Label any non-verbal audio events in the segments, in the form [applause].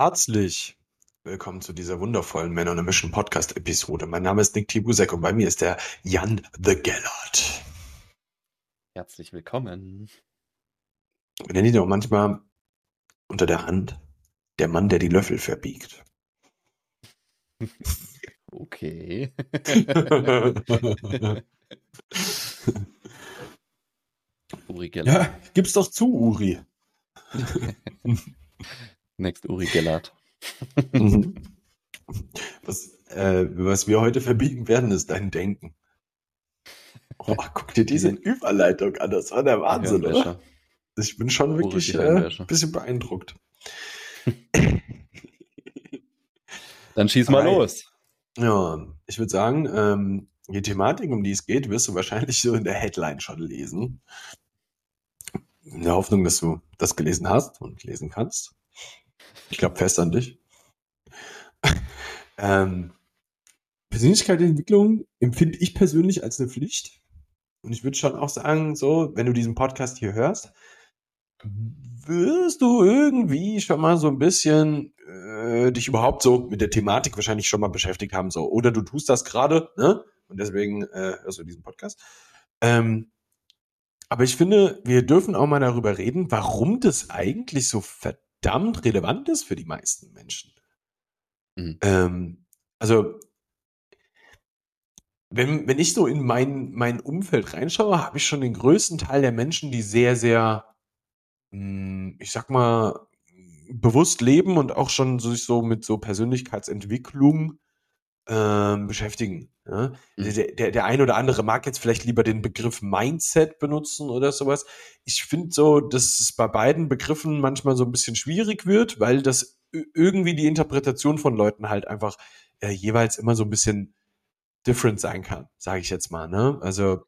Herzlich willkommen zu dieser wundervollen Men on a Mission Podcast Episode. Mein Name ist Nick Tibusek und bei mir ist der Jan the Gellert. Herzlich willkommen. Wir nennen ihn auch manchmal unter der Hand der Mann, der die Löffel verbiegt. [laughs] Okay. [laughs] Uri Gellert. Ja, gib's doch zu, Uri. [laughs] Next Uri Gellert. Mhm. [laughs] was, äh, was wir heute verbiegen werden, ist dein Denken. Oh, [laughs] guck dir diese Überleitung an, das war der Wahnsinn, oder? Ich bin schon wirklich äh, ein bisschen beeindruckt. [laughs] Dann schieß mal Hi. los. Ja, ich würde sagen, ähm, die Thematik, um die es geht, wirst du wahrscheinlich so in der Headline schon lesen. In der Hoffnung, dass du das gelesen hast und lesen kannst. Ich glaube fest an dich. [laughs] ähm, Persönlichkeitsentwicklung empfinde ich persönlich als eine Pflicht. Und ich würde schon auch sagen, so, wenn du diesen Podcast hier hörst, wirst du irgendwie schon mal so ein bisschen äh, dich überhaupt so mit der Thematik wahrscheinlich schon mal beschäftigt haben. So. Oder du tust das gerade, ne? Und deswegen äh, hörst du diesen Podcast. Ähm, aber ich finde, wir dürfen auch mal darüber reden, warum das eigentlich so verdammt relevant ist für die meisten Menschen. Mhm. Ähm, also, wenn, wenn ich so in mein, mein Umfeld reinschaue, habe ich schon den größten Teil der Menschen, die sehr, sehr, mh, hm, ich sag mal, bewusst leben und auch schon sich so mit so Persönlichkeitsentwicklung ähm, beschäftigen. Ja? Mhm. Der, der, der eine oder andere mag jetzt vielleicht lieber den Begriff Mindset benutzen oder sowas. Ich finde so, dass es bei beiden Begriffen manchmal so ein bisschen schwierig wird, weil das irgendwie die Interpretation von Leuten halt einfach äh, jeweils immer so ein bisschen different sein kann, sage ich jetzt mal. Ne? Also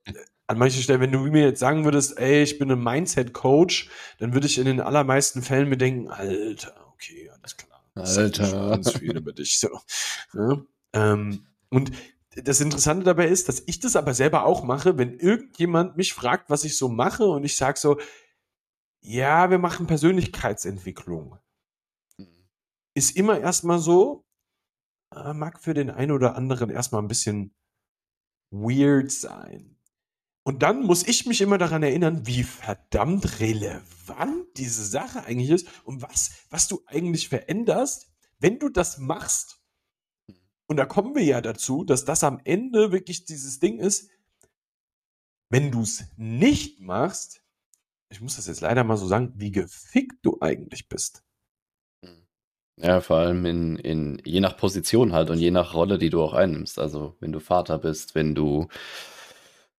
an manchen Stellen, wenn du mir jetzt sagen würdest, ey, ich bin ein Mindset-Coach, dann würde ich in den allermeisten Fällen mir denken, Alter, okay, alles klar. Alter. Ganz viel über dich so. Ja? Ähm, und das Interessante dabei ist, dass ich das aber selber auch mache, wenn irgendjemand mich fragt, was ich so mache und ich sage so, ja, wir machen Persönlichkeitsentwicklung ist immer erstmal so, äh, mag für den einen oder anderen erstmal ein bisschen weird sein. Und dann muss ich mich immer daran erinnern, wie verdammt relevant diese Sache eigentlich ist und was, was du eigentlich veränderst, wenn du das machst. Und da kommen wir ja dazu, dass das am Ende wirklich dieses Ding ist, wenn du es nicht machst, ich muss das jetzt leider mal so sagen, wie gefickt du eigentlich bist. Ja, vor allem in, in, je nach Position halt und je nach Rolle, die du auch einnimmst. Also wenn du Vater bist, wenn du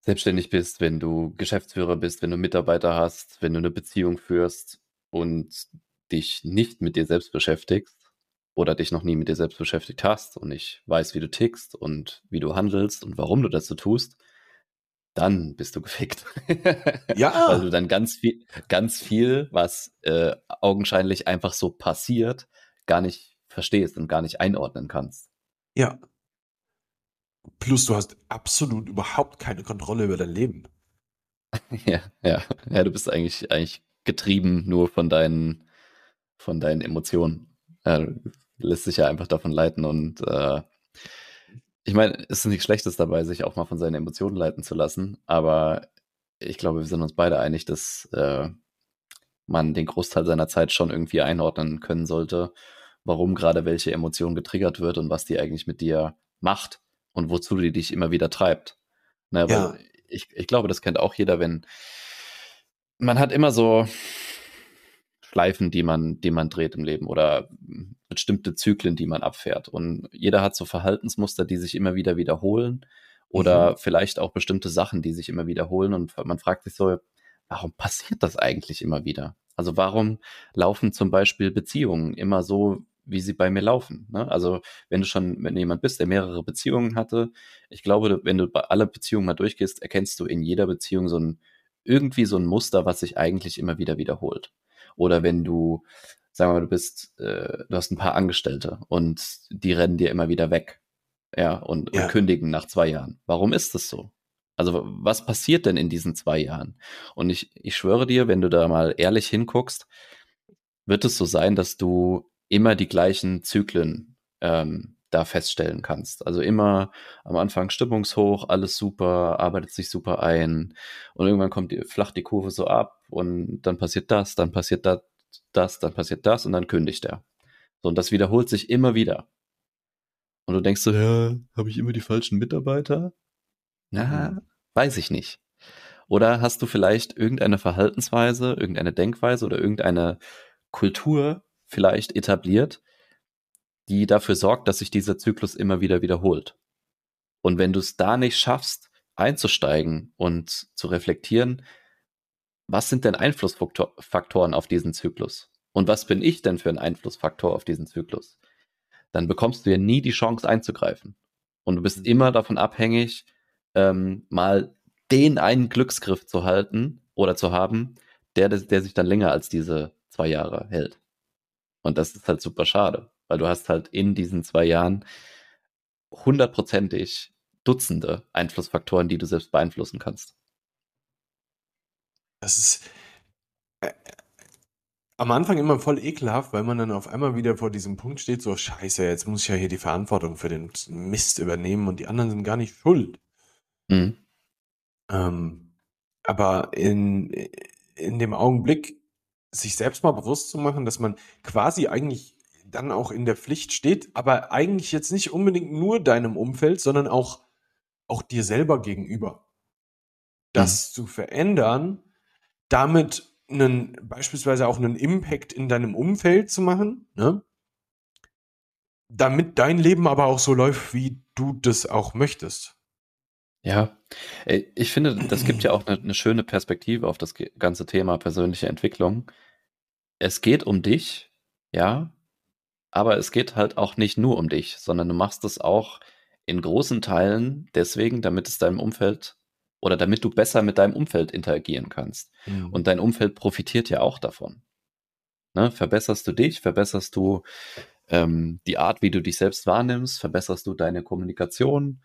selbstständig bist, wenn du Geschäftsführer bist, wenn du Mitarbeiter hast, wenn du eine Beziehung führst und dich nicht mit dir selbst beschäftigst oder dich noch nie mit dir selbst beschäftigt hast und ich weiß, wie du tickst und wie du handelst und warum du das so tust, dann bist du gefickt. [laughs] Ja. Weil du dann ganz viel, ganz viel, was äh, augenscheinlich einfach so passiert, gar nicht verstehst und gar nicht einordnen kannst. Ja. Plus du hast absolut überhaupt keine Kontrolle über dein Leben. [laughs] ja, ja. Ja, du bist eigentlich, eigentlich getrieben nur von deinen, von deinen Emotionen. Ja, lässt sich ja einfach davon leiten und äh, ich meine, es ist nichts Schlechtes dabei, sich auch mal von seinen Emotionen leiten zu lassen, aber ich glaube, wir sind uns beide einig, dass äh, man den Großteil seiner Zeit schon irgendwie einordnen können sollte, warum gerade welche Emotion getriggert wird und was die eigentlich mit dir macht und wozu die dich immer wieder treibt. Ne, ja. ich, ich glaube, das kennt auch jeder, wenn man hat immer so Schleifen, die man, die man dreht im Leben oder bestimmte Zyklen, die man abfährt. Und jeder hat so Verhaltensmuster, die sich immer wieder wiederholen oder mhm. vielleicht auch bestimmte Sachen, die sich immer wiederholen. Und man fragt sich so, warum passiert das eigentlich immer wieder? Also warum laufen zum Beispiel Beziehungen immer so, wie sie bei mir laufen. Ne? Also wenn du schon, wenn jemand bist, der mehrere Beziehungen hatte, ich glaube, wenn du bei aller Beziehungen mal durchgehst, erkennst du in jeder Beziehung so ein irgendwie so ein Muster, was sich eigentlich immer wieder wiederholt. Oder wenn du, sagen wir mal, du bist, äh, du hast ein paar Angestellte und die rennen dir immer wieder weg, ja, und, ja. und kündigen nach zwei Jahren. Warum ist das so? Also was passiert denn in diesen zwei Jahren? Und ich, ich schwöre dir, wenn du da mal ehrlich hinguckst, wird es so sein, dass du immer die gleichen Zyklen ähm, da feststellen kannst. Also immer am Anfang stimmungshoch, alles super, arbeitet sich super ein und irgendwann kommt die, flacht die Kurve so ab und dann passiert das, dann passiert das, das, dann passiert das und dann kündigt er. So, und das wiederholt sich immer wieder. Und du denkst so, ja, habe ich immer die falschen Mitarbeiter? Na, mhm. weiß ich nicht. Oder hast du vielleicht irgendeine Verhaltensweise, irgendeine Denkweise oder irgendeine Kultur vielleicht etabliert, die dafür sorgt, dass sich dieser Zyklus immer wieder wiederholt. Und wenn du es da nicht schaffst, einzusteigen und zu reflektieren, was sind denn Einflussfaktoren auf diesen Zyklus? Und was bin ich denn für ein Einflussfaktor auf diesen Zyklus? Dann bekommst du ja nie die Chance einzugreifen. Und du bist mhm. immer davon abhängig, ähm, mal den einen Glücksgriff zu halten oder zu haben, der, der sich dann länger als diese zwei Jahre hält. Und das ist halt super schade, weil du hast halt in diesen zwei Jahren hundertprozentig Dutzende Einflussfaktoren, die du selbst beeinflussen kannst. Das ist äh, am Anfang immer voll ekelhaft, weil man dann auf einmal wieder vor diesem Punkt steht, so scheiße, jetzt muss ich ja hier die Verantwortung für den Mist übernehmen und die anderen sind gar nicht schuld. Mhm. Ähm, aber in, in dem Augenblick sich selbst mal bewusst zu machen, dass man quasi eigentlich dann auch in der Pflicht steht, aber eigentlich jetzt nicht unbedingt nur deinem Umfeld, sondern auch, auch dir selber gegenüber. Das mhm. zu verändern, damit einen, beispielsweise auch einen Impact in deinem Umfeld zu machen, ne? damit dein Leben aber auch so läuft, wie du das auch möchtest. Ja, äh, ich finde, das gibt ja auch eine, eine schöne Perspektive auf das ganze Thema persönliche Entwicklung. Es geht um dich, ja, aber es geht halt auch nicht nur um dich, sondern du machst es auch in großen Teilen deswegen, damit es deinem Umfeld oder damit du besser mit deinem Umfeld interagieren kannst. Mhm. Und dein Umfeld profitiert ja auch davon. Ne? Verbesserst du dich, verbesserst du ähm, die Art, wie du dich selbst wahrnimmst, verbesserst du deine Kommunikation,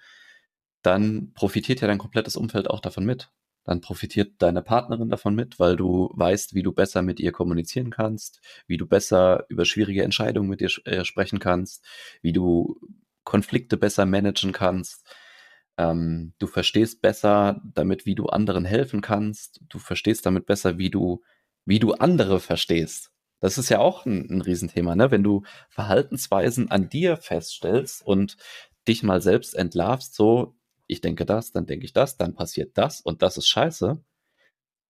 dann profitiert ja dein komplettes Umfeld auch davon mit. Dann profitiert deine Partnerin davon mit, weil du weißt, wie du besser mit ihr kommunizieren kannst, wie du besser über schwierige Entscheidungen mit ihr äh, sprechen kannst, wie du Konflikte besser managen kannst. Ähm, du verstehst besser damit, wie du anderen helfen kannst. Du verstehst damit besser, wie du, wie du andere verstehst. Das ist ja auch ein, ein Riesenthema, ne? Wenn du Verhaltensweisen an dir feststellst und dich mal selbst entlarvst, so, ich denke das, dann denke ich das, dann passiert das und das ist scheiße.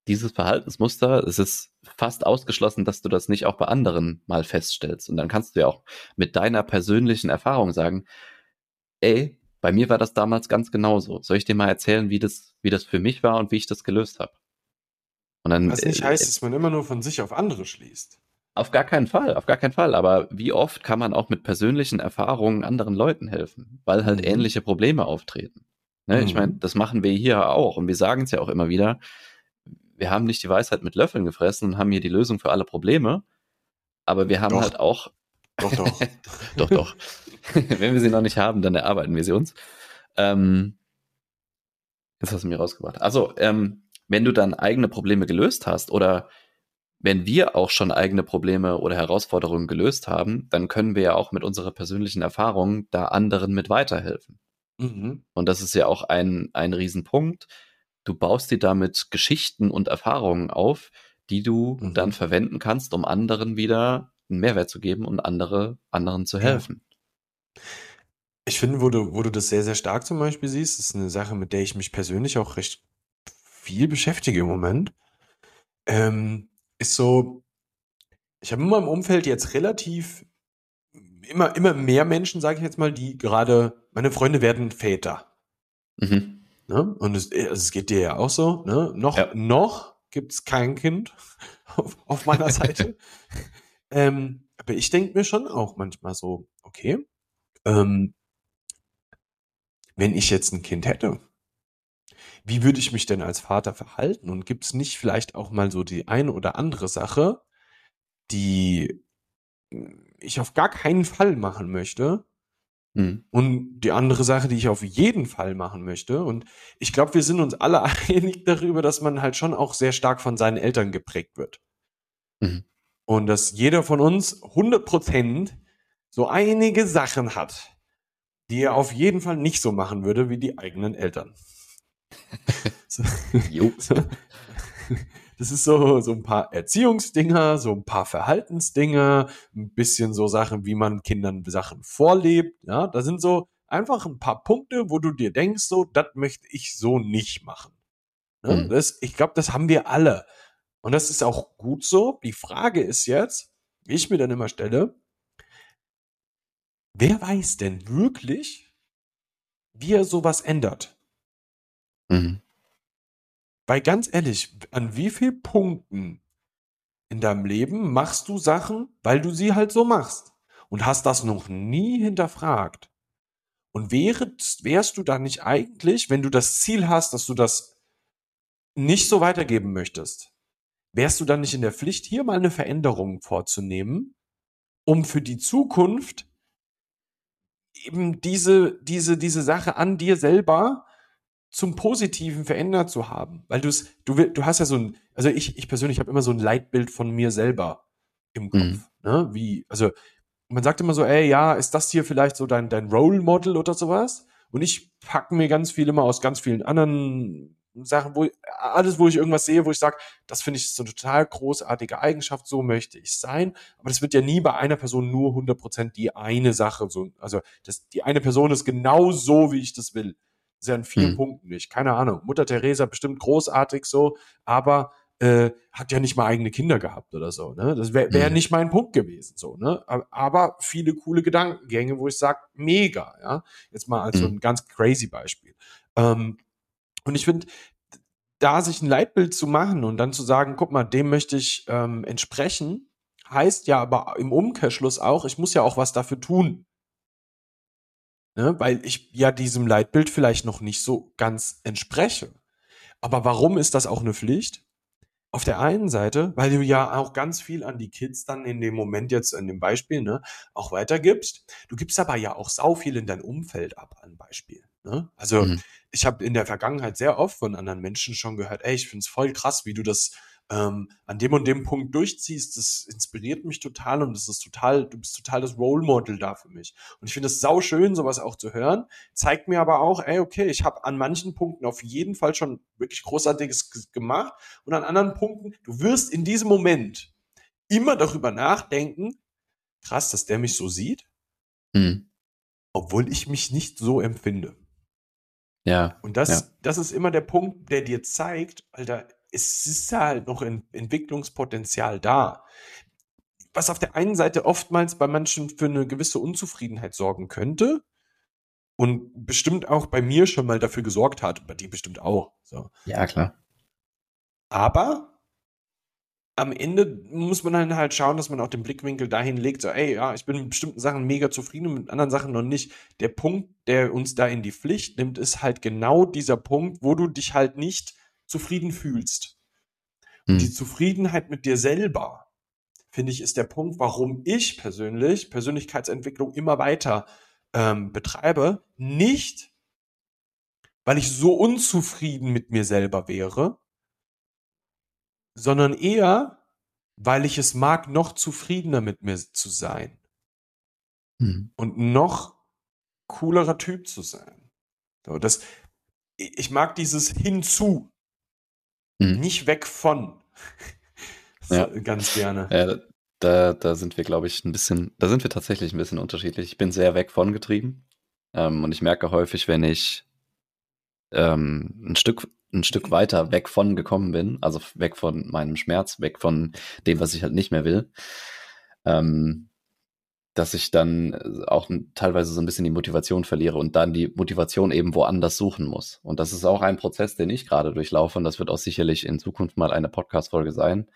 Dieses Verhaltensmuster, es ist fast ausgeschlossen, dass du das nicht auch bei anderen mal feststellst. Und dann kannst du ja auch mit deiner persönlichen Erfahrung sagen, ey, bei mir war das damals ganz genauso. Soll ich dir mal erzählen, wie das, wie das für mich war und wie ich das gelöst habe? Und dann, Was nicht äh, heißt, dass man immer nur von sich auf andere schließt. Auf gar keinen Fall, auf gar keinen Fall. Aber wie oft kann man auch mit persönlichen Erfahrungen anderen Leuten helfen, weil halt mhm. ähnliche Probleme auftreten? Ne? Mhm. Ich meine, das machen wir hier auch und wir sagen es ja auch immer wieder. Wir haben nicht die Weisheit mit Löffeln gefressen und haben hier die Lösung für alle Probleme, aber wir haben doch. halt auch. Doch, doch. [laughs] doch, doch. [laughs] Wenn wir sie noch nicht haben, dann erarbeiten wir sie uns. Ähm, jetzt hast du mir rausgebracht. Also, ähm, wenn du dann eigene Probleme gelöst hast oder wenn wir auch schon eigene Probleme oder Herausforderungen gelöst haben, dann können wir ja auch mit unserer persönlichen Erfahrung da anderen mit weiterhelfen. Mhm. Und das ist ja auch ein, ein Riesenpunkt. Du baust dir damit Geschichten und Erfahrungen auf, die du mhm. dann verwenden kannst, um anderen wieder einen Mehrwert zu geben und andere, anderen zu helfen. Ja. Ich finde, wo du, wo du das sehr, sehr stark zum Beispiel siehst, ist eine Sache, mit der ich mich persönlich auch recht viel beschäftige im Moment, ähm, ist so, ich habe in meinem Umfeld jetzt relativ immer, immer mehr Menschen, sage ich jetzt mal, die gerade, meine Freunde werden Väter. Mhm. Ne? Und es, also es geht dir ja auch so. Ne? Noch, ja. noch gibt es kein Kind [laughs] auf, auf meiner Seite. [laughs] ähm, aber ich denke mir schon auch manchmal so, okay, ähm, wenn ich jetzt ein Kind hätte, wie würde ich mich denn als Vater verhalten? Und gibt es nicht vielleicht auch mal so die eine oder andere Sache, die ich auf gar keinen Fall machen möchte. Mhm. Und die andere Sache, die ich auf jeden Fall machen möchte. Und ich glaube, wir sind uns alle [laughs] einig darüber, dass man halt schon auch sehr stark von seinen Eltern geprägt wird. Mhm. und dass jeder von uns 100% so einige Sachen hat, die er auf jeden Fall nicht so machen würde wie die eigenen Eltern. [laughs] so, so, das ist so, so ein paar Erziehungsdinger, so ein paar Verhaltensdinger, ein bisschen so Sachen, wie man Kindern Sachen vorlebt. Ja, da sind so einfach ein paar Punkte, wo du dir denkst, so, das möchte ich so nicht machen. Ja, mhm. das, ich glaube, das haben wir alle. Und das ist auch gut so. Die Frage ist jetzt, wie ich mir dann immer stelle, wer weiß denn wirklich, wie er sowas ändert? Mhm. Weil ganz ehrlich, an wie vielen Punkten in deinem Leben machst du Sachen, weil du sie halt so machst und hast das noch nie hinterfragt? Und wärst, wärst du da nicht eigentlich, wenn du das Ziel hast, dass du das nicht so weitergeben möchtest, wärst du dann nicht in der Pflicht, hier mal eine Veränderung vorzunehmen, um für die Zukunft eben diese, diese, diese Sache an dir selber zum Positiven verändert zu haben. Weil du es, du, du hast ja so ein, also ich, ich persönlich habe immer so ein Leitbild von mir selber im Kopf. Mhm. Ne? Wie, also man sagt immer so, ey, ja, ist das hier vielleicht so dein, dein Role Model oder sowas? Und ich packe mir ganz viel immer aus ganz vielen anderen Sachen, wo ich, alles, wo ich irgendwas sehe, wo ich sage, das finde ich so eine total großartige Eigenschaft, so möchte ich sein. Aber das wird ja nie bei einer Person nur 100% die eine Sache. So, also das, die eine Person ist genau so, wie ich das will. Ist ja in vielen mhm. Punkten nicht. Keine Ahnung. Mutter Teresa bestimmt großartig so, aber äh, hat ja nicht mal eigene Kinder gehabt oder so. Ne? Das wäre wär mhm. nicht mein Punkt gewesen. so. Ne? Aber viele coole Gedankengänge, wo ich sage, mega. Ja, jetzt mal als mhm. so ein ganz crazy Beispiel. Ähm, und ich finde, da sich ein Leitbild zu machen und dann zu sagen, guck mal, dem möchte ich ähm, entsprechen, heißt ja aber im Umkehrschluss auch, ich muss ja auch was dafür tun. Ne? Weil ich ja diesem Leitbild vielleicht noch nicht so ganz entspreche. Aber warum ist das auch eine Pflicht? Auf der einen Seite, weil du ja auch ganz viel an die Kids dann in dem Moment jetzt, in dem Beispiel, ne, auch weitergibst. Du gibst aber ja auch sau viel in dein Umfeld ab an Beispiel. Ne? Also mhm. ich habe in der Vergangenheit sehr oft von anderen Menschen schon gehört, ey, ich finde es voll krass, wie du das ähm, an dem und dem Punkt durchziehst. Das inspiriert mich total und das ist total, du bist total das Role Model da für mich. Und ich finde es sau schön, sowas auch zu hören. Zeigt mir aber auch, ey, okay, ich habe an manchen Punkten auf jeden Fall schon wirklich Großartiges gemacht und an anderen Punkten, du wirst in diesem Moment immer darüber nachdenken, krass, dass der mich so sieht, mhm. obwohl ich mich nicht so empfinde. Ja. Und das, ja. das ist immer der Punkt, der dir zeigt, Alter, es ist halt noch ein Entwicklungspotenzial da. Was auf der einen Seite oftmals bei manchen für eine gewisse Unzufriedenheit sorgen könnte und bestimmt auch bei mir schon mal dafür gesorgt hat, bei dir bestimmt auch. So. Ja, klar. Aber am Ende muss man dann halt schauen, dass man auch den Blickwinkel dahin legt, so, ey, ja, ich bin mit bestimmten Sachen mega zufrieden und mit anderen Sachen noch nicht. Der Punkt, der uns da in die Pflicht nimmt, ist halt genau dieser Punkt, wo du dich halt nicht zufrieden fühlst. Und hm. die Zufriedenheit mit dir selber, finde ich, ist der Punkt, warum ich persönlich Persönlichkeitsentwicklung immer weiter ähm, betreibe. Nicht, weil ich so unzufrieden mit mir selber wäre, sondern eher, weil ich es mag, noch zufriedener mit mir zu sein. Mhm. Und noch coolerer Typ zu sein. So, das, ich mag dieses hinzu, mhm. nicht weg von. [laughs] ja. Ganz gerne. Ja, da, da sind wir, glaube ich, ein bisschen, da sind wir tatsächlich ein bisschen unterschiedlich. Ich bin sehr weg von getrieben. Ähm, und ich merke häufig, wenn ich ähm, ein Stück ein Stück weiter weg von gekommen bin, also weg von meinem Schmerz, weg von dem, was ich halt nicht mehr will, ähm, dass ich dann auch teilweise so ein bisschen die Motivation verliere und dann die Motivation eben woanders suchen muss. Und das ist auch ein Prozess, den ich gerade durchlaufe und das wird auch sicherlich in Zukunft mal eine Podcast-Folge sein,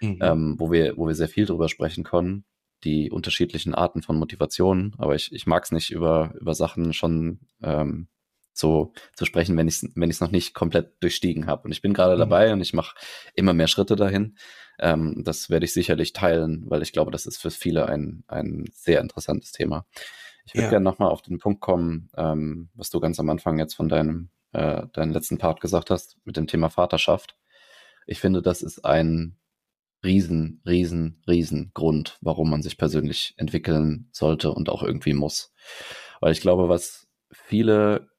mhm. ähm, wo, wir, wo wir sehr viel drüber sprechen können, die unterschiedlichen Arten von Motivationen. Aber ich, ich mag es nicht über, über Sachen schon ähm, so zu sprechen, wenn ich es wenn ich's noch nicht komplett durchstiegen habe. Und ich bin gerade mhm. dabei und ich mache immer mehr Schritte dahin. Ähm, das werde ich sicherlich teilen, weil ich glaube, das ist für viele ein, ein sehr interessantes Thema. Ich würde ja. gerne nochmal auf den Punkt kommen, ähm, was du ganz am Anfang jetzt von deinem, äh, deinem letzten Part gesagt hast, mit dem Thema Vaterschaft. Ich finde, das ist ein riesen, riesen, riesen Grund, warum man sich persönlich entwickeln sollte und auch irgendwie muss. Weil ich glaube, was viele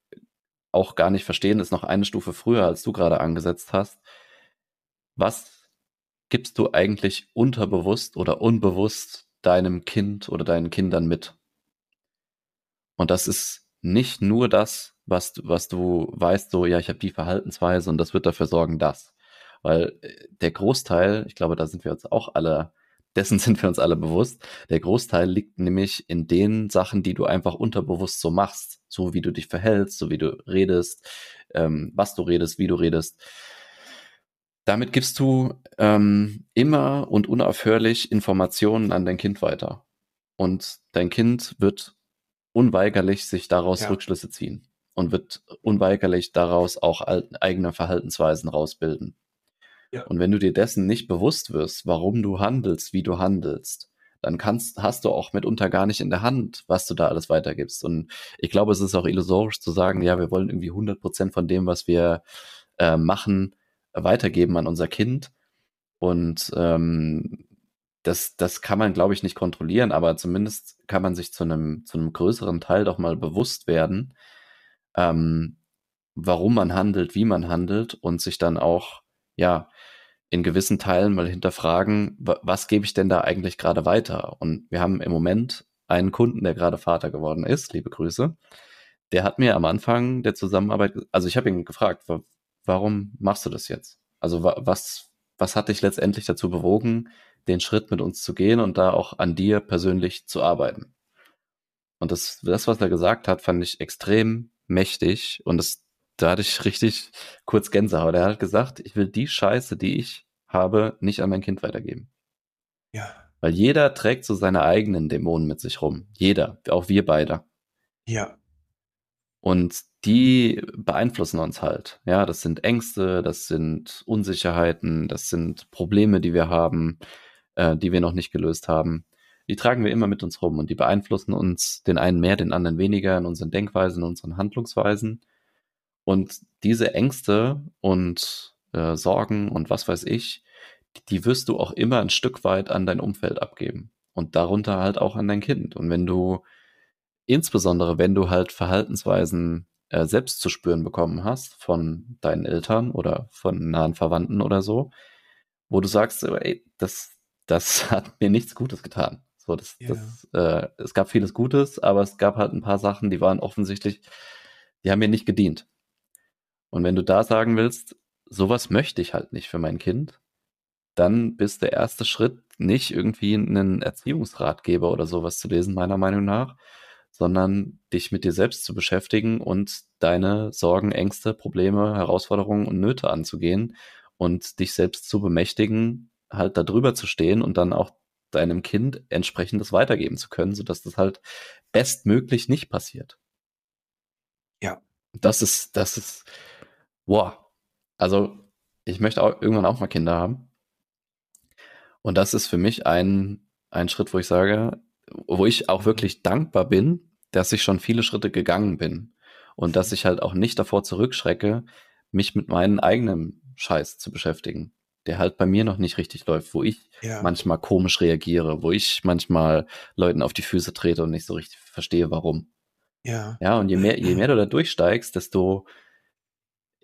auch gar nicht verstehen, ist noch eine Stufe früher, als du gerade angesetzt hast. Was gibst du eigentlich unterbewusst oder unbewusst deinem Kind oder deinen Kindern mit? Und das ist nicht nur das, was, was du weißt, so, ja, ich habe die Verhaltensweise und das wird dafür sorgen, dass. Weil äh, der Großteil, ich glaube, da sind wir uns auch alle, dessen sind wir uns alle bewusst, der Großteil liegt nämlich in den Sachen, die du einfach unterbewusst so machst. So wie du dich verhältst, so wie du redest, ähm, was du redest, wie du redest. Damit gibst du ähm, immer und unaufhörlich Informationen an dein Kind weiter. Und dein Kind wird unweigerlich sich daraus ja. Rückschlüsse ziehen und wird unweigerlich daraus auch eigene Verhaltensweisen rausbilden. Ja. Und wenn du dir dessen nicht bewusst wirst, warum du handelst, wie du handelst, dann kannst, hast du auch mitunter gar nicht in der Hand, was du da alles weitergibst. Und ich glaube, es ist auch illusorisch zu sagen, ja, wir wollen irgendwie 100 Prozent von dem, was wir äh, machen, weitergeben an unser Kind. Und ähm, das, das kann man, glaube ich, nicht kontrollieren, aber zumindest kann man sich zu einem, zu einem größeren Teil doch mal bewusst werden, ähm, warum man handelt, wie man handelt und sich dann auch, ja, in gewissen Teilen mal hinterfragen, was gebe ich denn da eigentlich gerade weiter? Und wir haben im Moment einen Kunden, der gerade Vater geworden ist, liebe Grüße. Der hat mir am Anfang der Zusammenarbeit, also ich habe ihn gefragt, warum machst du das jetzt? Also was, was hat dich letztendlich dazu bewogen, den Schritt mit uns zu gehen und da auch an dir persönlich zu arbeiten. Und das, das was er gesagt hat, fand ich extrem mächtig und das, da hatte ich richtig kurz Gänsehaut. Er hat gesagt, ich will die Scheiße, die ich habe, nicht an mein Kind weitergeben. Ja. Weil jeder trägt so seine eigenen Dämonen mit sich rum. Jeder, auch wir beide. Ja. Und die beeinflussen uns halt. Ja, das sind Ängste, das sind Unsicherheiten, das sind Probleme, die wir haben äh, die wir noch nicht gelöst haben, die tragen wir immer mit uns rum und die beeinflussen uns den einen mehr, den anderen weniger in unseren Denkweisen, in unseren Handlungsweisen. Und diese Ängste und äh, Sorgen und was weiß ich, die wirst du auch immer ein Stück weit an dein Umfeld abgeben und darunter halt auch an dein Kind. Und wenn du, insbesondere wenn du halt Verhaltensweisen äh, selbst zu spüren bekommen hast von deinen Eltern oder von nahen Verwandten oder so, wo du sagst, ey, das, das [laughs] hat mir nichts Gutes getan. So, das, ja. das, äh, es gab vieles Gutes, aber es gab halt ein paar Sachen, die waren offensichtlich, die haben mir nicht gedient. Und wenn du da sagen willst, sowas möchte ich halt nicht für mein Kind, dann bist der erste Schritt nicht irgendwie einen Erziehungsratgeber oder sowas zu lesen, meiner Meinung nach, sondern dich mit dir selbst zu beschäftigen und deine Sorgen, Ängste, Probleme, Herausforderungen und Nöte anzugehen und dich selbst zu bemächtigen, halt da drüber zu stehen und dann auch deinem Kind entsprechendes weitergeben zu können, sodass das halt bestmöglich nicht passiert. Ja. Das ist, das ist, wow. Also, ich möchte auch irgendwann auch mal Kinder haben. Und das ist für mich ein, ein Schritt, wo ich sage, wo ich auch wirklich dankbar bin, dass ich schon viele Schritte gegangen bin. Und dass ich halt auch nicht davor zurückschrecke, mich mit meinem eigenen Scheiß zu beschäftigen der halt bei mir noch nicht richtig läuft, wo ich ja. manchmal komisch reagiere, wo ich manchmal Leuten auf die Füße trete und nicht so richtig verstehe, warum. Ja. Ja, und je mehr, je mehr du da durchsteigst, desto,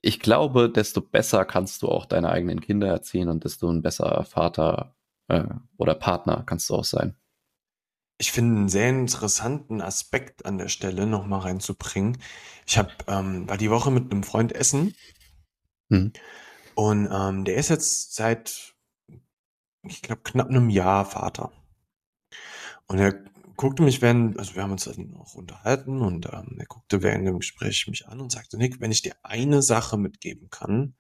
ich glaube, desto besser kannst du auch deine eigenen Kinder erziehen und desto ein besserer Vater äh, oder Partner kannst du auch sein. Ich finde einen sehr interessanten Aspekt an der Stelle nochmal reinzubringen. Ich habe, ähm, war die Woche mit einem Freund essen. Hm. Und ähm, der ist jetzt seit, ich glaube, knapp einem Jahr Vater. Und er guckte mich während, also wir haben uns dann auch unterhalten und ähm, er guckte während dem Gespräch mich an und sagte, Nick, wenn ich dir eine Sache mitgeben kann,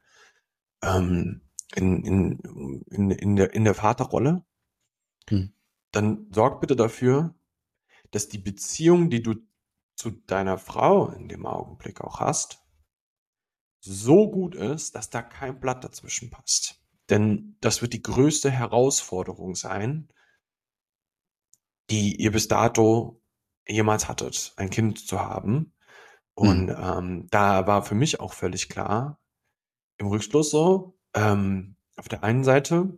ähm, in, in, in, in, der, in der Vaterrolle, hm. dann sorg bitte dafür, dass die Beziehung, die du zu deiner Frau in dem Augenblick auch hast, so gut ist, dass da kein Blatt dazwischen passt. Denn das wird die größte Herausforderung sein, die ihr bis dato jemals hattet, ein Kind zu haben. Und mhm. ähm, da war für mich auch völlig klar, im Rückschluss so, ähm, auf der einen Seite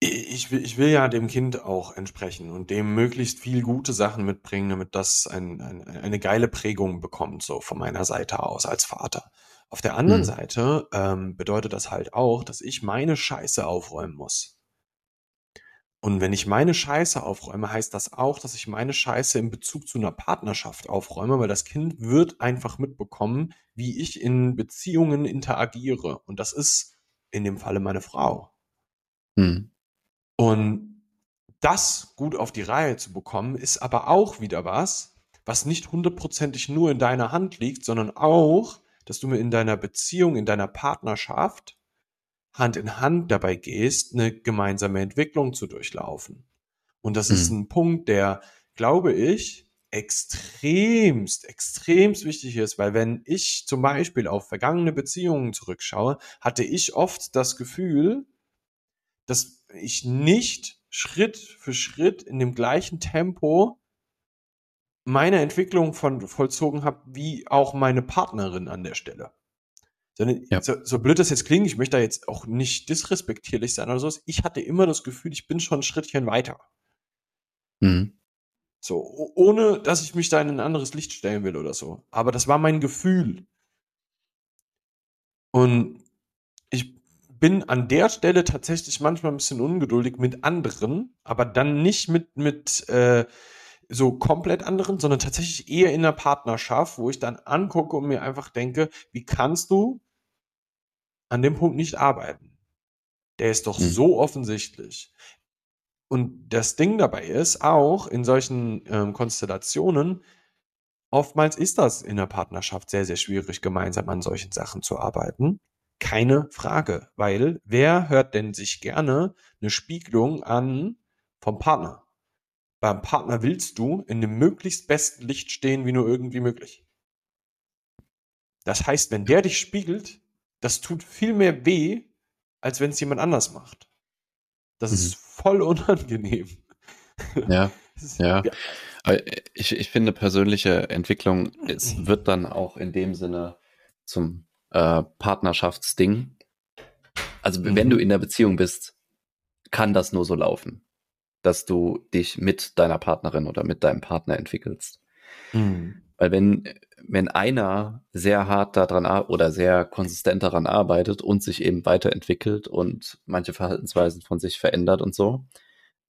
Ich will, ich will ja dem Kind auch entsprechen und dem möglichst viel gute Sachen mitbringen, damit das ein, ein, eine geile Prägung bekommt, so von meiner Seite aus als Vater. Auf der anderen mhm. Seite ähm, bedeutet das halt auch, dass ich meine Scheiße aufräumen muss. Und wenn ich meine Scheiße aufräume, heißt das auch, dass ich meine Scheiße in Bezug zu einer Partnerschaft aufräume, weil das Kind wird einfach mitbekommen, wie ich in Beziehungen interagiere. Und das ist in dem Falle meine Frau. Mhm. Und das gut auf die Reihe zu bekommen, ist aber auch wieder was, was nicht hundertprozentig nur in deiner Hand liegt, sondern auch, dass du mir in deiner Beziehung, in deiner Partnerschaft Hand in Hand dabei gehst, eine gemeinsame Entwicklung zu durchlaufen. Und das mhm. ist ein Punkt, der, glaube ich, extremst, extremst wichtig ist, weil wenn ich zum Beispiel auf vergangene Beziehungen zurückschaue, hatte ich oft das Gefühl, dass ich nicht Schritt für Schritt in dem gleichen Tempo meine Entwicklung von vollzogen habe, wie auch meine Partnerin an der Stelle. Sondern ja. so, so blöd das jetzt klingt, ich möchte da jetzt auch nicht disrespektierlich sein oder so. Ich hatte immer das Gefühl, ich bin schon ein Schrittchen weiter. Mhm. So, ohne dass ich mich da in ein anderes Licht stellen will oder so. Aber das war mein Gefühl. Und ich bin an der Stelle tatsächlich manchmal ein bisschen ungeduldig mit anderen, aber dann nicht mit, mit äh, so komplett anderen, sondern tatsächlich eher in einer Partnerschaft, wo ich dann angucke und mir einfach denke, wie kannst du an dem Punkt nicht arbeiten? Der ist doch hm. so offensichtlich. Und das Ding dabei ist auch in solchen ähm, Konstellationen, oftmals ist das in der Partnerschaft sehr, sehr schwierig, gemeinsam an solchen Sachen zu arbeiten. Keine Frage, weil wer hört denn sich gerne eine Spiegelung an vom Partner? Beim Partner willst du in dem möglichst besten Licht stehen, wie nur irgendwie möglich. Das heißt, wenn der dich spiegelt, das tut viel mehr weh, als wenn es jemand anders macht. Das mhm. ist voll unangenehm. Ja, [laughs] ja. Ich, ich finde, persönliche Entwicklung es mhm. wird dann auch in dem Sinne zum äh, Partnerschaftsding. Also mhm. wenn du in der Beziehung bist, kann das nur so laufen, dass du dich mit deiner Partnerin oder mit deinem Partner entwickelst. Mhm. Weil wenn, wenn einer sehr hart daran oder sehr konsistent daran arbeitet und sich eben weiterentwickelt und manche Verhaltensweisen von sich verändert und so,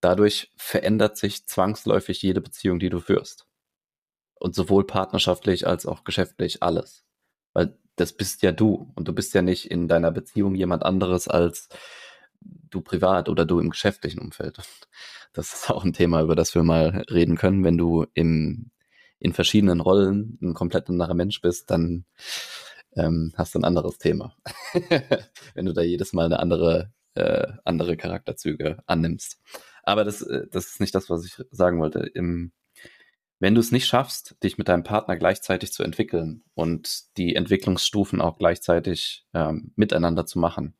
dadurch verändert sich zwangsläufig jede Beziehung, die du führst. Und sowohl partnerschaftlich als auch geschäftlich alles. Weil das bist ja du und du bist ja nicht in deiner Beziehung jemand anderes als du privat oder du im geschäftlichen Umfeld. Das ist auch ein Thema, über das wir mal reden können. Wenn du im in verschiedenen Rollen ein komplett anderer Mensch bist, dann ähm, hast du ein anderes Thema. [laughs] Wenn du da jedes Mal eine andere, äh, andere Charakterzüge annimmst. Aber das, äh, das ist nicht das, was ich sagen wollte. Im, wenn du es nicht schaffst, dich mit deinem Partner gleichzeitig zu entwickeln und die Entwicklungsstufen auch gleichzeitig ähm, miteinander zu machen,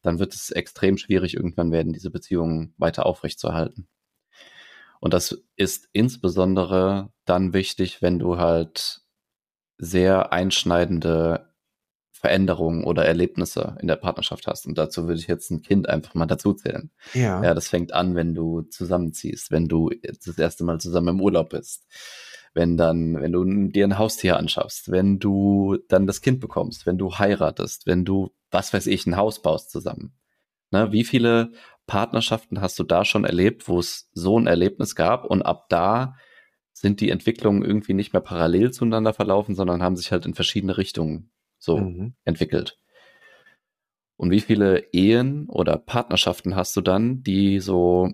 dann wird es extrem schwierig irgendwann werden, diese Beziehungen weiter aufrechtzuerhalten. Und das ist insbesondere dann wichtig, wenn du halt sehr einschneidende Veränderungen oder Erlebnisse in der Partnerschaft hast. Und dazu würde ich jetzt ein Kind einfach mal dazu zählen. Ja. Ja, das fängt an, wenn du zusammenziehst, wenn du das erste Mal zusammen im Urlaub bist. Wenn dann, wenn du dir ein Haustier anschaffst, wenn du dann das Kind bekommst, wenn du heiratest, wenn du, was weiß ich, ein Haus baust zusammen. Ne, wie viele Partnerschaften hast du da schon erlebt, wo es so ein Erlebnis gab und ab da sind die Entwicklungen irgendwie nicht mehr parallel zueinander verlaufen, sondern haben sich halt in verschiedene Richtungen so mhm. entwickelt. Und wie viele Ehen oder Partnerschaften hast du dann, die so,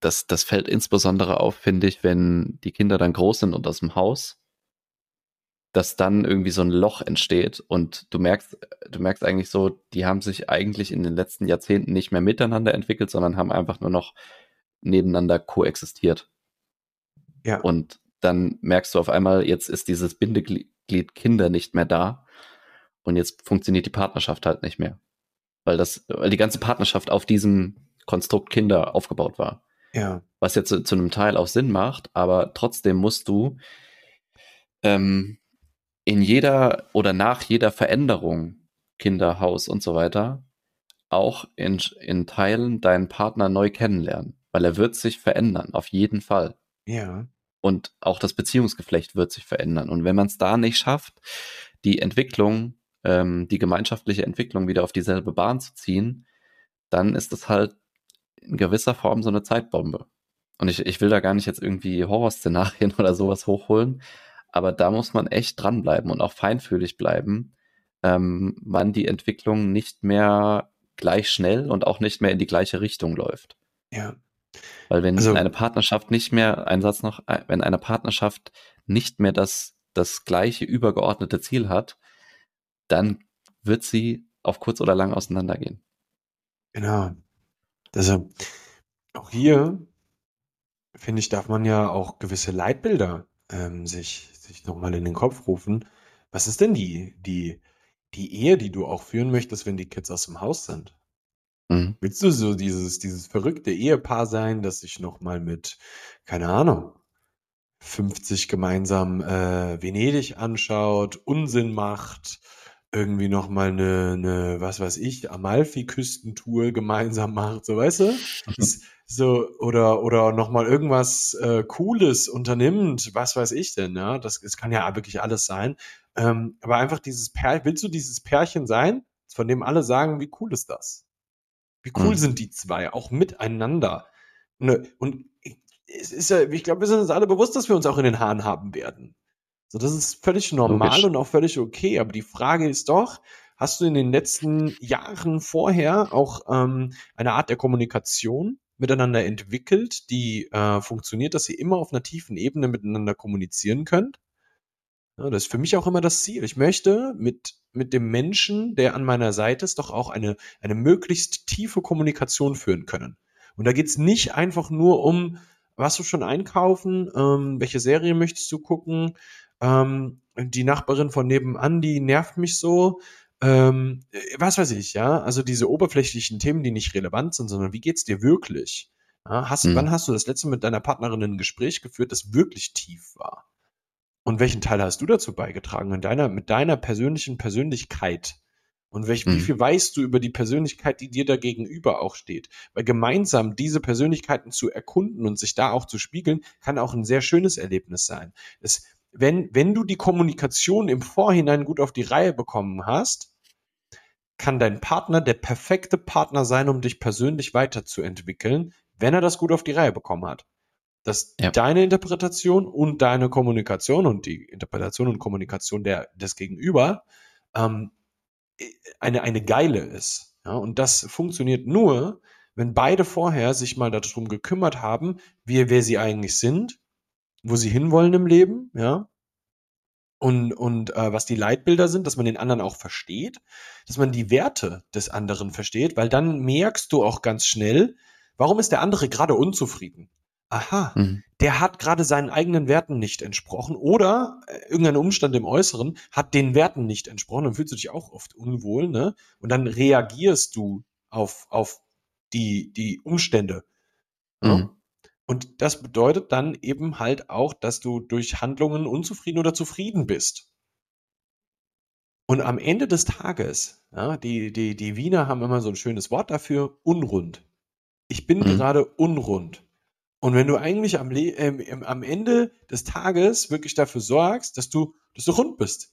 das, das fällt insbesondere auf, finde ich, wenn die Kinder dann groß sind und aus dem Haus dass dann irgendwie so ein Loch entsteht und du merkst, du merkst eigentlich so, die haben sich eigentlich in den letzten Jahrzehnten nicht mehr miteinander entwickelt, sondern haben einfach nur noch nebeneinander koexistiert. Ja. Und dann merkst du auf einmal, jetzt ist dieses Bindeglied Kinder nicht mehr da und jetzt funktioniert die Partnerschaft halt nicht mehr. Weil das, weil die ganze Partnerschaft auf diesem Konstrukt Kinder aufgebaut war. Ja. Was jetzt zu, zu einem Teil auch Sinn macht, aber trotzdem musst du ähm, in jeder oder nach jeder Veränderung, Kinder, Haus und so weiter, auch in, in Teilen deinen Partner neu kennenlernen, weil er wird sich verändern, auf jeden Fall. Ja. Und auch das Beziehungsgeflecht wird sich verändern. Und wenn man es da nicht schafft, die Entwicklung, ähm, die gemeinschaftliche Entwicklung wieder auf dieselbe Bahn zu ziehen, dann ist es halt in gewisser Form so eine Zeitbombe. Und ich, ich will da gar nicht jetzt irgendwie Horrorszenarien [laughs] oder sowas hochholen, aber da muss man echt dranbleiben und auch feinfühlig bleiben, ähm, wann die Entwicklung nicht mehr gleich schnell und auch nicht mehr in die gleiche Richtung läuft. Ja. Weil wenn also, eine Partnerschaft nicht mehr, ein Satz noch, äh, wenn eine Partnerschaft nicht mehr das, das gleiche übergeordnete Ziel hat, dann wird sie auf kurz oder lang auseinandergehen. Genau. Also auch hier, finde ich, darf man ja auch gewisse Leitbilder ähm, sich, sich nochmal in den Kopf rufen. Was ist denn die, die, die Ehe, die du auch führen möchtest, wenn die Kids aus dem Haus sind? Mhm. Willst du so dieses, dieses verrückte Ehepaar sein, das sich nochmal mit, keine Ahnung, 50 gemeinsam äh, Venedig anschaut, Unsinn macht, irgendwie noch mal eine, eine was weiß ich, Amalfi-Küstentour gemeinsam macht, so weißt du? [laughs] so oder oder noch mal irgendwas äh, Cooles unternimmt, was weiß ich denn? Ja, das, das kann ja wirklich alles sein. Ähm, aber einfach dieses Pärchen, willst du dieses Pärchen sein, von dem alle sagen, wie cool ist das? Wie cool mhm. sind die zwei auch miteinander? Und, und es ist ja, ich glaube, wir sind uns alle bewusst, dass wir uns auch in den Haaren haben werden. So, das ist völlig normal Logisch. und auch völlig okay. Aber die Frage ist doch, hast du in den letzten Jahren vorher auch ähm, eine Art der Kommunikation miteinander entwickelt, die äh, funktioniert, dass ihr immer auf einer tiefen Ebene miteinander kommunizieren könnt? Ja, das ist für mich auch immer das Ziel. Ich möchte mit, mit dem Menschen, der an meiner Seite ist, doch auch eine, eine möglichst tiefe Kommunikation führen können. Und da geht es nicht einfach nur um, was du schon einkaufen, ähm, welche Serie möchtest du gucken, ähm, die Nachbarin von nebenan, die nervt mich so. Ähm, was weiß ich, ja. Also diese oberflächlichen Themen, die nicht relevant sind, sondern wie geht's dir wirklich? Ja, hast, mhm. Wann hast du das letzte mit deiner Partnerin ein Gespräch geführt, das wirklich tief war? Und welchen Teil hast du dazu beigetragen in deiner, mit deiner persönlichen Persönlichkeit? Und welch, mhm. wie viel weißt du über die Persönlichkeit, die dir da gegenüber auch steht? Weil gemeinsam diese Persönlichkeiten zu erkunden und sich da auch zu spiegeln, kann auch ein sehr schönes Erlebnis sein. Es, wenn, wenn du die Kommunikation im Vorhinein gut auf die Reihe bekommen hast, kann dein Partner der perfekte Partner sein, um dich persönlich weiterzuentwickeln, wenn er das gut auf die Reihe bekommen hat. Dass ja. deine Interpretation und deine Kommunikation und die Interpretation und Kommunikation der, des Gegenüber ähm, eine, eine geile ist. Ja, und das funktioniert nur, wenn beide vorher sich mal darum gekümmert haben, wie, wer sie eigentlich sind, wo sie hinwollen im Leben, ja. Und, und äh, was die Leitbilder sind, dass man den anderen auch versteht, dass man die Werte des anderen versteht, weil dann merkst du auch ganz schnell, warum ist der andere gerade unzufrieden? Aha, mhm. der hat gerade seinen eigenen Werten nicht entsprochen oder äh, irgendein Umstand im Äußeren hat den Werten nicht entsprochen, dann fühlst du dich auch oft unwohl, ne? Und dann reagierst du auf, auf die, die Umstände. Ne? Und das bedeutet dann eben halt auch, dass du durch Handlungen unzufrieden oder zufrieden bist. Und am Ende des Tages, ja, die, die, die Wiener haben immer so ein schönes Wort dafür, unrund. Ich bin mhm. gerade unrund. Und wenn du eigentlich am, äh, am Ende des Tages wirklich dafür sorgst, dass du, dass du rund bist,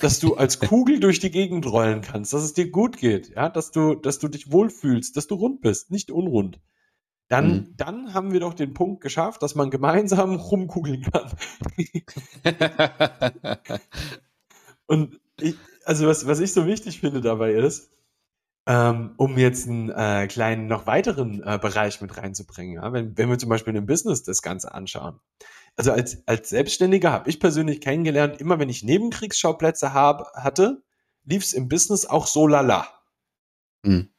dass du als [laughs] Kugel durch die Gegend rollen kannst, dass es dir gut geht, ja, dass du, dass du dich wohlfühlst, dass du rund bist, nicht unrund, dann, mhm. dann haben wir doch den Punkt geschafft, dass man gemeinsam [laughs] rumkugeln kann. [laughs] Und ich, also was, was ich so wichtig finde dabei ist, ähm, um jetzt einen äh, kleinen, noch weiteren äh, Bereich mit reinzubringen, ja? wenn, wenn wir zum Beispiel im Business das Ganze anschauen. Also als, als Selbstständiger habe ich persönlich kennengelernt, immer wenn ich Nebenkriegsschauplätze hab, hatte, lief es im Business auch so lala. Mhm.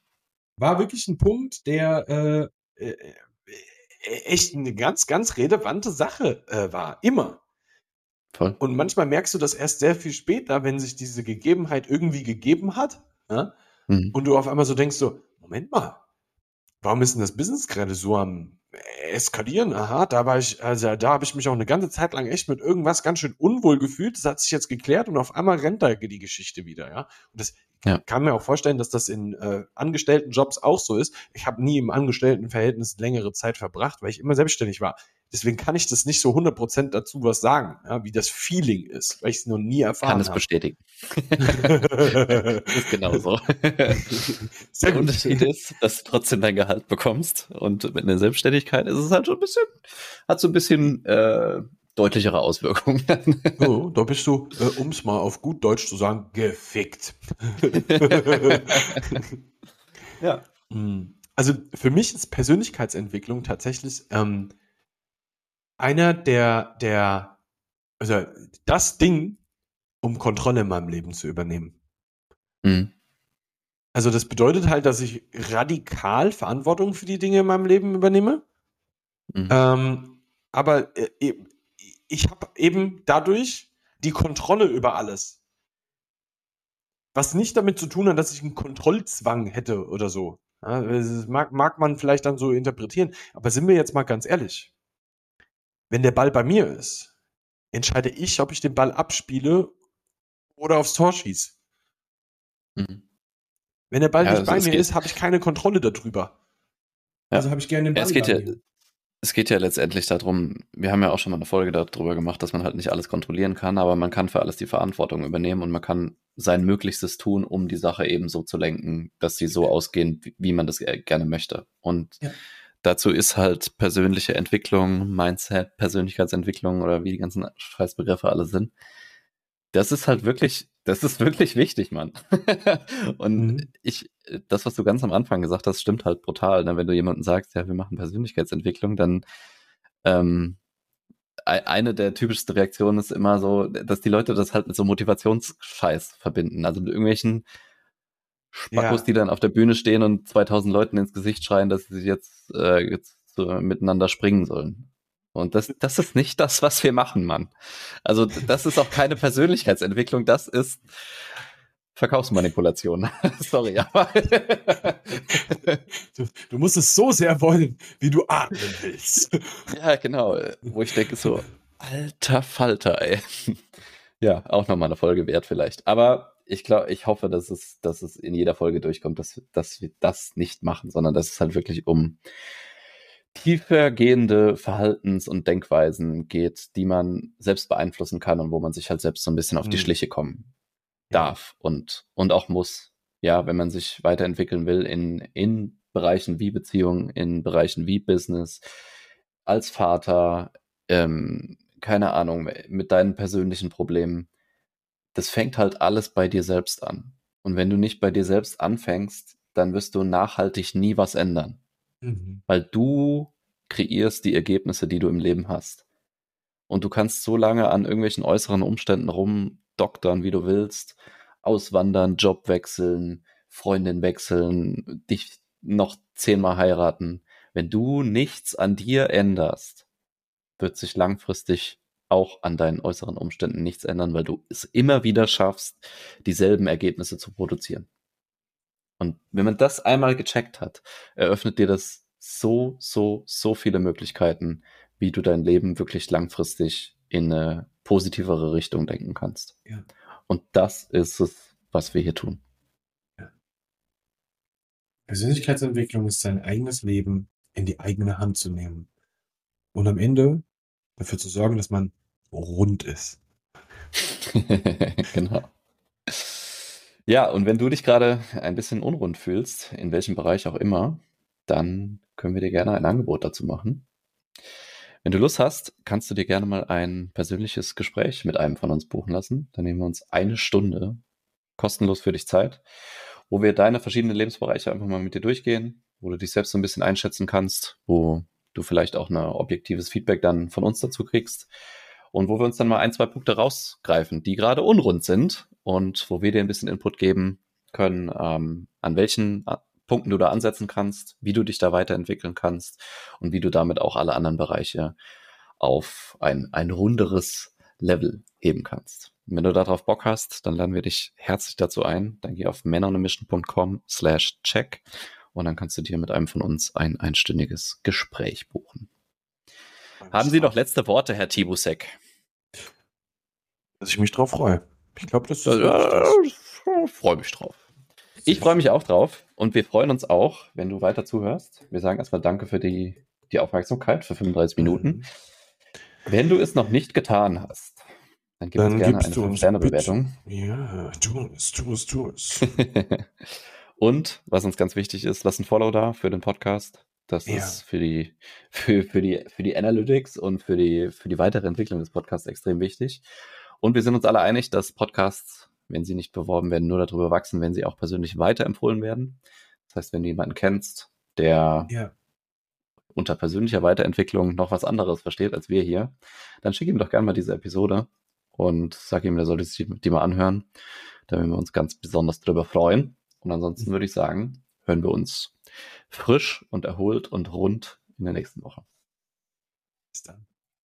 War wirklich ein Punkt, der äh, äh, äh, echt eine ganz, ganz relevante Sache äh, war. Immer. Voll. Und manchmal merkst du das erst sehr viel später, wenn sich diese Gegebenheit irgendwie gegeben hat. Ja? Mhm. Und du auf einmal so denkst so, Moment mal, warum ist denn das Business gerade so am eskalieren? Aha, da war ich, also da habe ich mich auch eine ganze Zeit lang echt mit irgendwas ganz schön unwohl gefühlt. Das hat sich jetzt geklärt und auf einmal rennt da die Geschichte wieder, ja. Und das ja. kann mir auch vorstellen, dass das in äh, angestellten Jobs auch so ist. Ich habe nie im Angestelltenverhältnis längere Zeit verbracht, weil ich immer selbstständig war. Deswegen kann ich das nicht so 100% dazu was sagen, ja, wie das Feeling ist, weil ich es noch nie erfahren habe. Kann es bestätigen. [laughs] das ist genau so. [laughs] Sehr Der Unterschied ist, dass du trotzdem dein Gehalt bekommst und mit einer Selbstständigkeit ist es halt schon ein bisschen, hat so ein bisschen äh, deutlichere Auswirkungen. oh, da bist du, äh, um es mal auf gut Deutsch zu sagen, gefickt. ja. Hm. Also für mich ist Persönlichkeitsentwicklung tatsächlich ähm, einer der, der, also das Ding, um Kontrolle in meinem Leben zu übernehmen. Mhm. Also das bedeutet halt, dass ich radikal Verantwortung für die Dinge in meinem Leben übernehme. Mhm. Ähm, aber äh, ich habe eben dadurch die Kontrolle über alles. Was nicht damit zu tun hat, dass ich einen Kontrollzwang hätte oder so. Ja, das mag, mag man vielleicht dann so interpretieren. Aber sind wir jetzt mal ganz ehrlich. Wenn der Ball bei mir ist, entscheide ich, ob ich den Ball abspiele oder aufs Tor schieße. Mhm. Wenn der Ball ja, nicht also bei mir ist, habe ich keine Kontrolle darüber. Ja. Also habe ich gerne den Ball. Ja, es geht ja, es geht ja letztendlich darum, wir haben ja auch schon mal eine Folge darüber gemacht, dass man halt nicht alles kontrollieren kann, aber man kann für alles die Verantwortung übernehmen und man kann sein Möglichstes tun, um die Sache eben so zu lenken, dass sie so ausgehen, wie man das gerne möchte. Und ja. dazu ist halt persönliche Entwicklung, Mindset, Persönlichkeitsentwicklung oder wie die ganzen Scheißbegriffe alle sind. Das ist halt wirklich das ist wirklich wichtig, Mann. [laughs] und mhm. ich, das, was du ganz am Anfang gesagt hast, stimmt halt brutal. Ne? Wenn du jemandem sagst, ja, wir machen Persönlichkeitsentwicklung, dann ähm, eine der typischsten Reaktionen ist immer so, dass die Leute das halt mit so Motivationsscheiß verbinden. Also mit irgendwelchen Spackos, ja. die dann auf der Bühne stehen und 2000 Leuten ins Gesicht schreien, dass sie jetzt, äh, jetzt so miteinander springen sollen. Und das, das ist nicht das, was wir machen, Mann. Also das ist auch keine Persönlichkeitsentwicklung, das ist Verkaufsmanipulation. [laughs] Sorry, aber. du, du, musst es so sehr wollen, wie du atmen willst. ja, genau. Wo ich denke so, alter Falter, ey. ja, auch nochmal eine Folge wert vielleicht. Aber ich glaube, ich hoffe, dass es, dass es in jeder Folge durchkommt, dass, dass wir das nicht machen, sondern dass es halt wirklich um tiefergehende Verhaltens- und Denkweisen geht, die man selbst beeinflussen kann und wo man sich halt selbst so ein bisschen auf die mhm. Schliche kommen darf und, und auch muss. Ja, wenn man sich weiterentwickeln will in, in Bereichen wie Beziehung, in Bereichen wie Business, als Vater, ähm, keine Ahnung, mit deinen persönlichen Problemen. Das fängt halt alles bei dir selbst an. Und wenn du nicht bei dir selbst anfängst, dann wirst du nachhaltig nie was ändern. Mhm. Weil du kreierst die Ergebnisse, die du im Leben hast. Und du kannst so lange an irgendwelchen äußeren Umständen rumdoktern, wie du willst, auswandern, Job wechseln, Freundin wechseln, dich noch zehnmal heiraten. Wenn du nichts an dir änderst, wird sich langfristig auch an deinen äußeren Umständen nichts ändern, weil du es immer wieder schaffst, dieselben Ergebnisse zu produzieren. Und wenn man das einmal gecheckt hat, eröffnet dir das so, so, so viele Möglichkeiten, wie du dein Leben wirklich langfristig in eine positivere Richtung denken kannst. Ja. Und das ist es, was wir hier tun. Ja. Persönlichkeitsentwicklung ist sein eigenes Leben in die eigene Hand zu nehmen. Und am Ende dafür zu sorgen, dass man rund ist. [laughs] genau. Ja, und wenn du dich gerade ein bisschen unrund fühlst, in welchem Bereich auch immer, dann können wir dir gerne ein Angebot dazu machen. Wenn du Lust hast, kannst du dir gerne mal ein persönliches Gespräch mit einem von uns buchen lassen. Dann nehmen wir uns eine Stunde kostenlos für dich Zeit, wo wir deine verschiedenen Lebensbereiche einfach mal mit dir durchgehen, wo du dich selbst so ein bisschen einschätzen kannst, wo du vielleicht auch ein objektives Feedback dann von uns dazu kriegst und wo wir uns dann mal ein, zwei Punkte rausgreifen, die gerade unrund sind und wo wir dir ein bisschen Input geben können, ähm, an welchen äh, Punkten du da ansetzen kannst, wie du dich da weiterentwickeln kannst und wie du damit auch alle anderen Bereiche auf ein, ein runderes Level heben kannst. Und wenn du darauf Bock hast, dann laden wir dich herzlich dazu ein. Dann geh auf manonemission.com slash check und dann kannst du dir mit einem von uns ein einstündiges Gespräch buchen. Haben Sie noch letzte Worte, Herr Tibusek? Dass ich mich drauf freue. Ich glaube, das ist. Ja, ich freue mich drauf. Ich freue mich auch drauf und wir freuen uns auch, wenn du weiter zuhörst. Wir sagen erstmal Danke für die, die Aufmerksamkeit für 35 Minuten. Mhm. Wenn du es noch nicht getan hast, dann gib dann uns gerne eine 5-Sterne-Bewertung. Ja, tu es, tu es, tu es. [laughs] und was uns ganz wichtig ist, lass ein Follow da für den Podcast. Das ja. ist für die, für, für, die, für die Analytics und für die, für die weitere Entwicklung des Podcasts extrem wichtig. Und wir sind uns alle einig, dass Podcasts, wenn sie nicht beworben werden, nur darüber wachsen, wenn sie auch persönlich weiterempfohlen werden. Das heißt, wenn du jemanden kennst, der ja. unter persönlicher Weiterentwicklung noch was anderes versteht als wir hier, dann schick ihm doch gerne mal diese Episode und sag ihm, der sollte sich die mal anhören. Da würden wir uns ganz besonders drüber freuen. Und ansonsten mhm. würde ich sagen, hören wir uns frisch und erholt und rund in der nächsten Woche. Bis dann.